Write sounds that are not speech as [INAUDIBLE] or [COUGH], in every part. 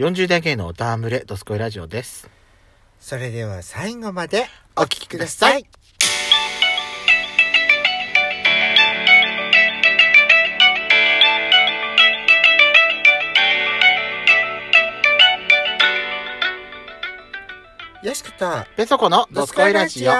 40代芸のおたわむれ、ドスコイラジオです。それでは最後までお聞きください。よしこと、ペソコのドスコイラジオ。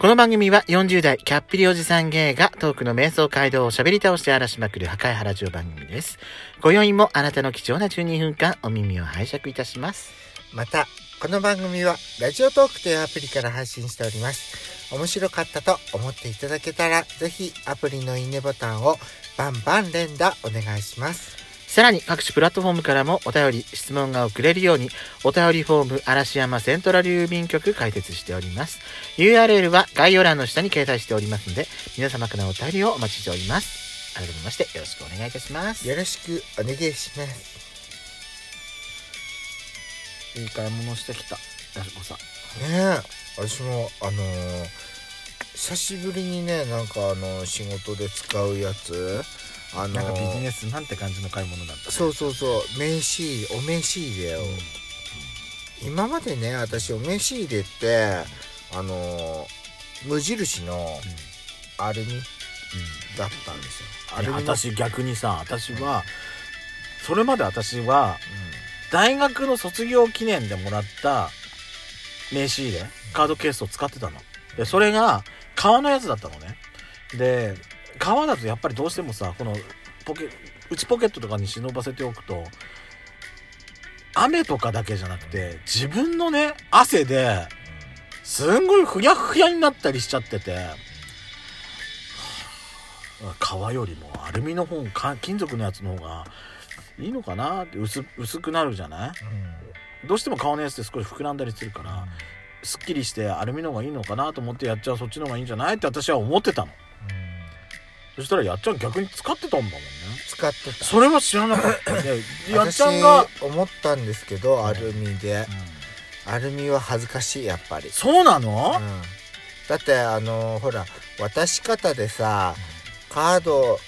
この番組は40代キャッピリおじさん芸がトークの瞑想街道を喋り倒して荒らしまくる破壊原ジオ番組です。今宵もあなたの貴重な12分間お耳を拝借いたします。また、この番組はラジオトークというアプリから配信しております。面白かったと思っていただけたら、ぜひアプリのいいねボタンをバンバン連打お願いします。さらに各種プラットフォームからもお便り、質問が送れるようにお便りフォーム嵐山セントラル郵便局開設しております。URL は概要欄の下に掲載しておりますので、皆様からのお便りをお待ちしております。改めましてよろしくお願いいたします。よろしくお願いします。いい買い物してきた。やしこさん。ねえ、私もあのー久しぶりにね、なんかあの仕事で使うやつ、あのーなんかビジネスなんて感じの買い物だった、ね。そうそうそう、名刺お名刺入れを。今までね、私お名刺入れって、あのー無印のアルミだったんですよ。アいやルミの。私逆にさ私はそれまで私は大学の卒業記念でもらった名刺入れカードケースを使ってたのでそれが革のやつだったのねで革だとやっぱりどうしてもさこのポケ内ポケットとかに忍ばせておくと雨とかだけじゃなくて自分のね汗ですんごいふやふやになったりしちゃってて革よりもアルミの方か金属のやつの方がいいのかなって薄薄くなるじゃない？うん。どうしても革のやつって少し膨らんだりするからすっきりしてアルミの方がいいのかなと思ってやっちゃうそっちの方がいいんじゃない？って私は思ってたの。うんそしたらやっちゃん逆に使ってたんだもんね。使ってた。それは知らなかった。[COUGHS] でやっちゃんが、私思ったんですけど、アルミで。アルミは恥ずかしい、やっぱり。そうなの、うん。だってあのほら渡し方でさカード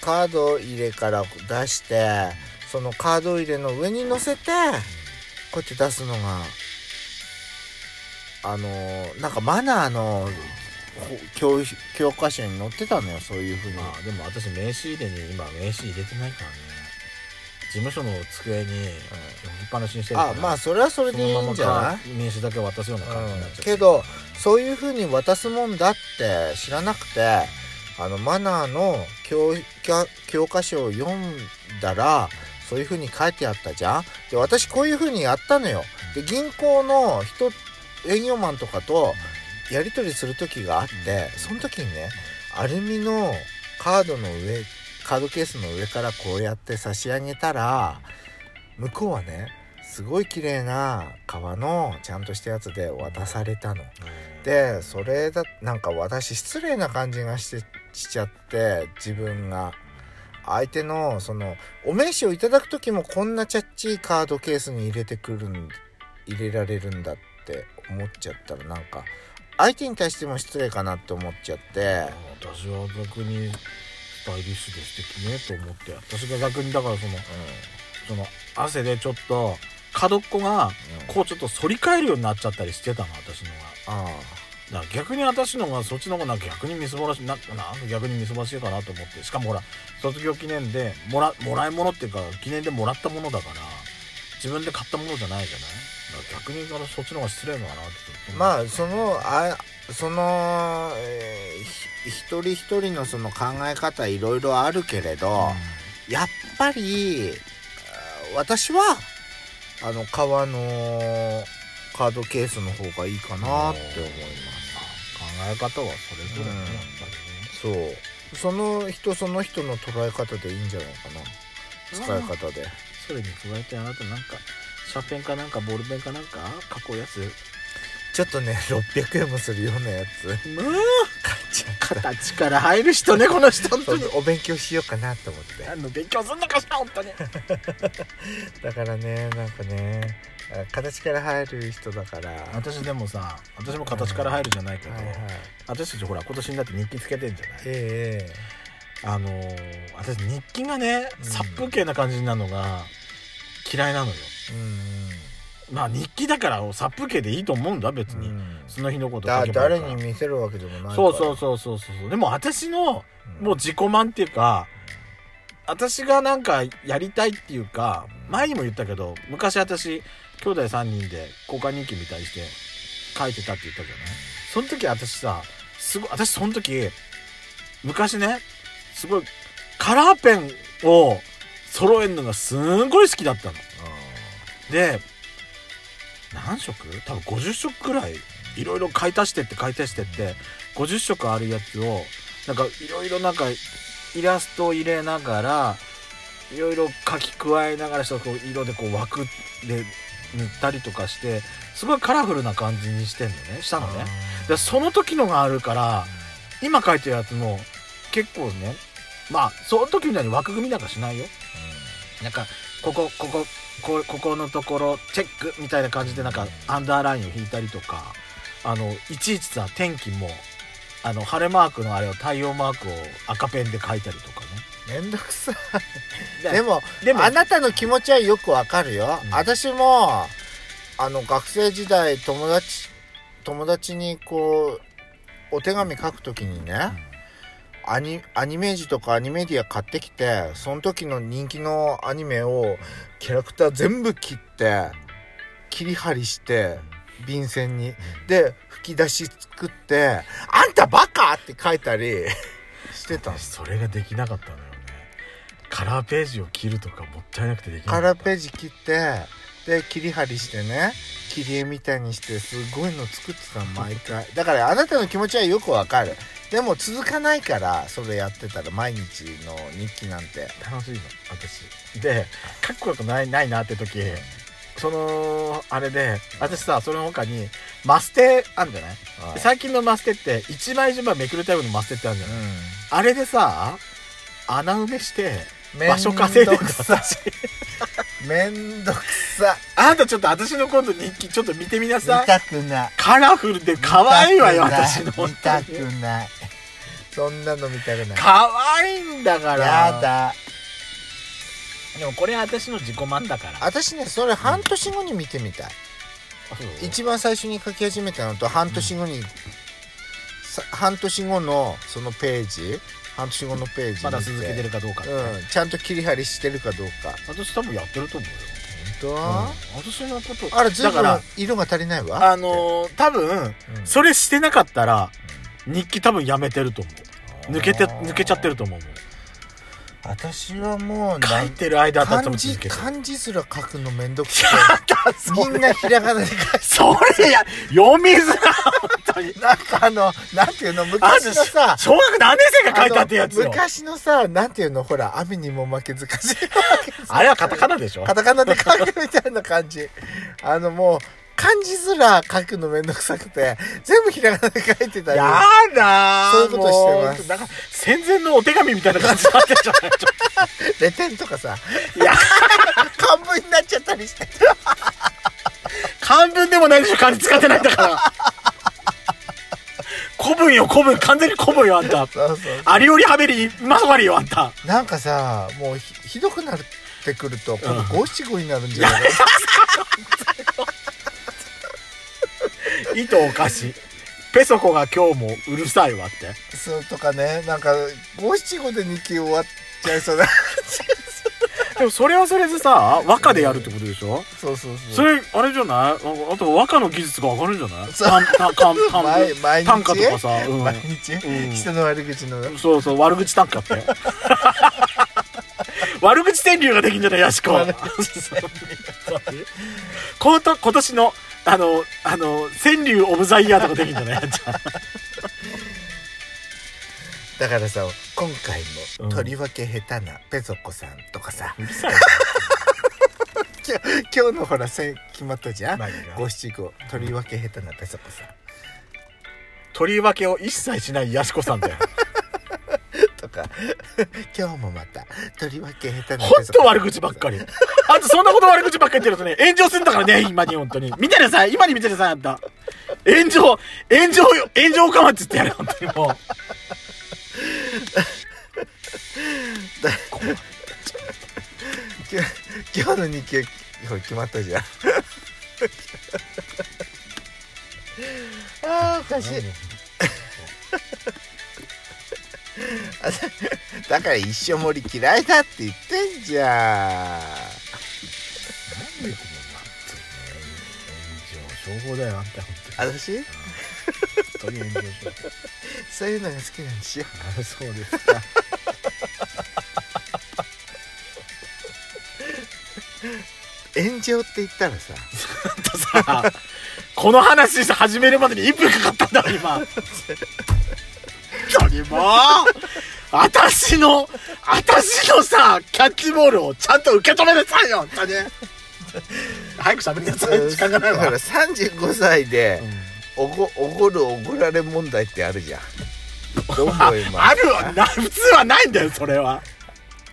カード入れから出してそのカード入れの上に乗せてこうやって出すのがあのなんかマナーのほ教教科書に載ってたのよそういうふうに。まあでも私名刺入れに今名刺入れてないからね。事務所の机に置きっぱなしにしてるから。あまあそれはそれでいいんじゃない？名刺だけ渡すような感じになっちゃうん、う、けどそういう風に渡すもんだって知らなくてあのマナーの教教教科書を読んだらそういう風に書いてあったじゃん？で私こういう風にやったのよ。で銀行の人営業マンとかとやり取りする時があってその時にねアルミのカードの上カードケースの上からこうやって差し上げたら向こうはねすごい綺麗な革のちゃんとしたやつで渡されたの。でそれだなんか私失礼な感じがしてしちゃって自分が。相手のそのお名刺をいただく時もこんなチャッチいカードケースに入れてくるん入れられるんだって思っちゃったらなんか相手に対しても失礼かなって思っちゃって。私は逆にスタイリッシュで素敵ねと思って私が逆にだからそのその汗でちょっと角っこがうん。こうちょっと反り返るようになっちゃったりしてたの私のが。あだから逆に私のがそっちの方が逆にみすぼらしいななんか逆にみすぼらしいかなと思って。しかもほら卒業記念でもらもらい物っていうか記念でもらったものだから自分で買ったものじゃないじゃない？だから逆にそっちの方が失礼のかなって。まあそのあその、えーひ一人一人のその考え方いろいろあるけれど、やっぱりあ私はあの革のカードケースの方がいいかなって思います。考え方はそれぞれね、うん。やっぱりね。そう。その人その人の捉え方でいいんじゃないかな。使い方で。それに加えてあなたなんかシャーペンかなんかボールペンかなんか？書こうやつ。ちょっとね [LAUGHS] 600円もするようなやつ。買っもうちゃった。形から入る人ね [LAUGHS] この人本当に。お勉強しようかなと思って。何の勉強すんのかしら本当に。[LAUGHS] だからねなんかねあ形から入る人だから。私でもさ私も形から入るじゃないけど、はいはい。私たちほら今年になって日記つけてんじゃない？え。あのー私日記がねうん。殺風景な感じになるのが嫌いなのようんまあ日記だから殺風景でいいと思うんだ別に、うん。その日のこと誰に見せるわけでもないから。そうそうそうそうそう。でも私のうん。もう自己満っていうか私がなんかやりたいっていうか前にも言ったけど昔私兄弟3人で交換日記みたいにして書いてたって言ったじゃない？その時私さすごい私その時昔ねすごいカラーペンを揃えるのがすんごい好きだったので何色？多分50色くらい。いろいろ買い足してって買い足してって50色あるやつをなんかいろいろなんかイラストを入れながらいろいろ書き加えながらしたこう色でこう枠で塗ったりとかしてすごいカラフルな感じにしてんのね。したのね。でその時のがあるから今書いてるやつも結構ねまあその時みたいに枠組みなんかしないよ。なんかこここここここのところチェックみたいな感じでなんかアンダーラインを引いたりとかあのいちいちさ天気もあの晴れマークのあれを太陽マークを赤ペンで書いたりとかね。めんどくさい。ででもでもあなたの気持ちはよくわかるよ、うん。私もあの学生時代友達友達にこうお手紙書くときにね、アニアニメージとかアニメディア買ってきてその時の人気のアニメをキャラクター全部切って切り張りして便箋に。で吹き出し作って「あんたバカ!」って書いたり [LAUGHS] してたそれができなかったのよね。カラーページを切るとかもったいなくてできなかカった。ラーページ切ってで切り張りしてね切り絵みたいにしてすごいの作ってたの毎回。だからあなたの気持ちはよくわかるでも続かないからそれやってたら毎日の日記なんて。楽しいの私。でかっこよくないないなって時そのあれで私さその他にマステあんじゃない？で最近のマステって1枚1枚めくるタイプのマステってあるじゃない、あれでさ穴埋めしてうん場所稼いでくさ私めんどくさ。あんたちょっと私の今度日記ちょっと見てみな見さい。たくない。カラフルで可愛いわよ私の。本見たくない。そんなの見たくない。可愛いんだから。やだ。でもこれは私の自己満だから。私ねそれ半年後に見てみたい、う一番最初に書き始めたのと半年後に、さ半年後のそのページ半年後のページまだ続けてるかどうかうん。ちゃんと切り張りしてるかどうか。私多分やってると思うよ、本私のこと。当あれずいぶんだから色が足りないわ。あのー多分うん。それしてなかったら日記多分やめてると思う。抜けて抜けちゃってると思う。私はもう書いてる間だったら多漢漢字すら書くのめんどくさ [LAUGHS] そいみんなひらがなで書いてそれや読みづら [LAUGHS] なんかあのなんていうの昔のさ小学何年生が書いたってやつ昔のさなんていうのほら雨にも負けず風にも負けずあれはカタカナでしょ。カタカナで書くみたいな感じ。あのもう漢字すら書くのめんどくさくて全部ひらがなで書いてたり。やだーそういうことしてます。なんか戦前のお手紙みたいな感じになってんじゃ [LAUGHS] レテンとかさ。といや。[LAUGHS] 漢文になっちゃったりして。漢文でもないでしょ漢字使ってないんだから古文よ古文。完全に古文よあんた。そうそうありよりはべりまさわりよあんた。なんかさもうひひどくなってくると今度うん五七五になるんじゃないか糸おかしペソコが今日もうるさいわって。そうとかねなんか五七五で日記終わっちゃいそうだでもそれはそれでさ和歌でやるってことでしょ？そうそうそそうれあれじゃない？ああと和歌の技術が上がるんじゃない？短歌とかさ、うん。[LAUGHS] 毎日、うん。人の悪口の。そうそう悪口短歌って。[LAUGHS] 悪口川柳ができんじゃないヤシコ悪 [LAUGHS] 今年のあのあの川柳オブザイヤーとかできんじゃない？やんちゃんだからさ今回うん。もとりわけ下手なペソコさんとかさ、[LAUGHS] 今日今日のほらせん決まったじゃん？五七五。とりわけ下手なペソコさん。とりわけを一切しないヤシコさんだよ。[LAUGHS] とか。今日もまたとりわけ下手なほんん。と悪口ばっかり。あんたそんなこと悪口ばっかり言ってるとね炎上するんだからね [LAUGHS] 今に本当に。見てなさい。今に見てなさいあんた。炎上炎上よ炎上かまっつってやる本当にもう今日の日記決まったじゃん。あーおかしい。だから一生森嫌いだって言ってんじゃん。なんでこのなんつうの炎上商法だよあんた本私当に本当に炎上 [LAUGHS] そういうのが好きなんですよあそうですか炎上って言ったらさ。さこの話始めるまでに1分かかったんだろ今。本当にも。う私の私のさキャッチボールをちゃんと受け止めなさいよ本当に。早く喋りなさい。時間がないわ。だから35歳でおごおごるおごられ問題ってあるじゃん。どう思いますか？あるわ。な普通はないんだよそれは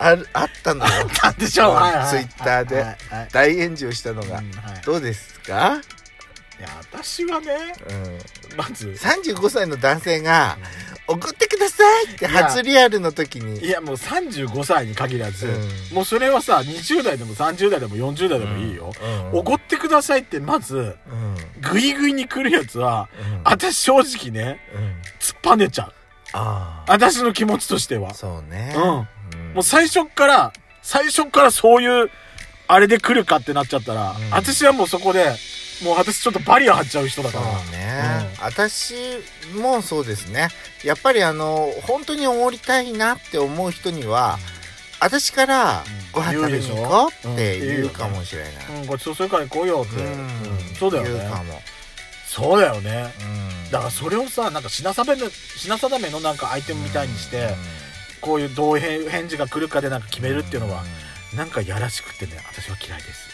あるあったのよ。なんでしょう。はいはい。ツイッターで。大炎上したのが、うんはい。どうですか、いや私はねうん、まず。35歳の男性が「送ってください!」って初リアルの時に。いやもう35歳に限らず、うん。もうそれはさ20代でも30代でも40代でもいいよ、うん。おごってくださいってまずうん。グイグイに来るやつはうん。私正直ねうん。突っぱねちゃう。ああ私の気持ちとしては。そうね。うんうんもう最初っから最初っからそういうあれで来るかってなっちゃったら、うん。私はもうそこでもう私ちょっとバリア張っちゃう人だそから。うね、私もそうですね。やっぱりあの本当におごりたいなって思う人には私からご飯食べに行こうって言うかもしれない、うん、ごちそうするから行こうよって、うん。うん。そうだよね。言うかも、そうだよね。うん。だからそれをさなんか品定めの品定めのなんかアイテムみたいにして、こういうどういう返事が来るかでなんか決めるっていうのは、なんかやらしくてね私は嫌いです。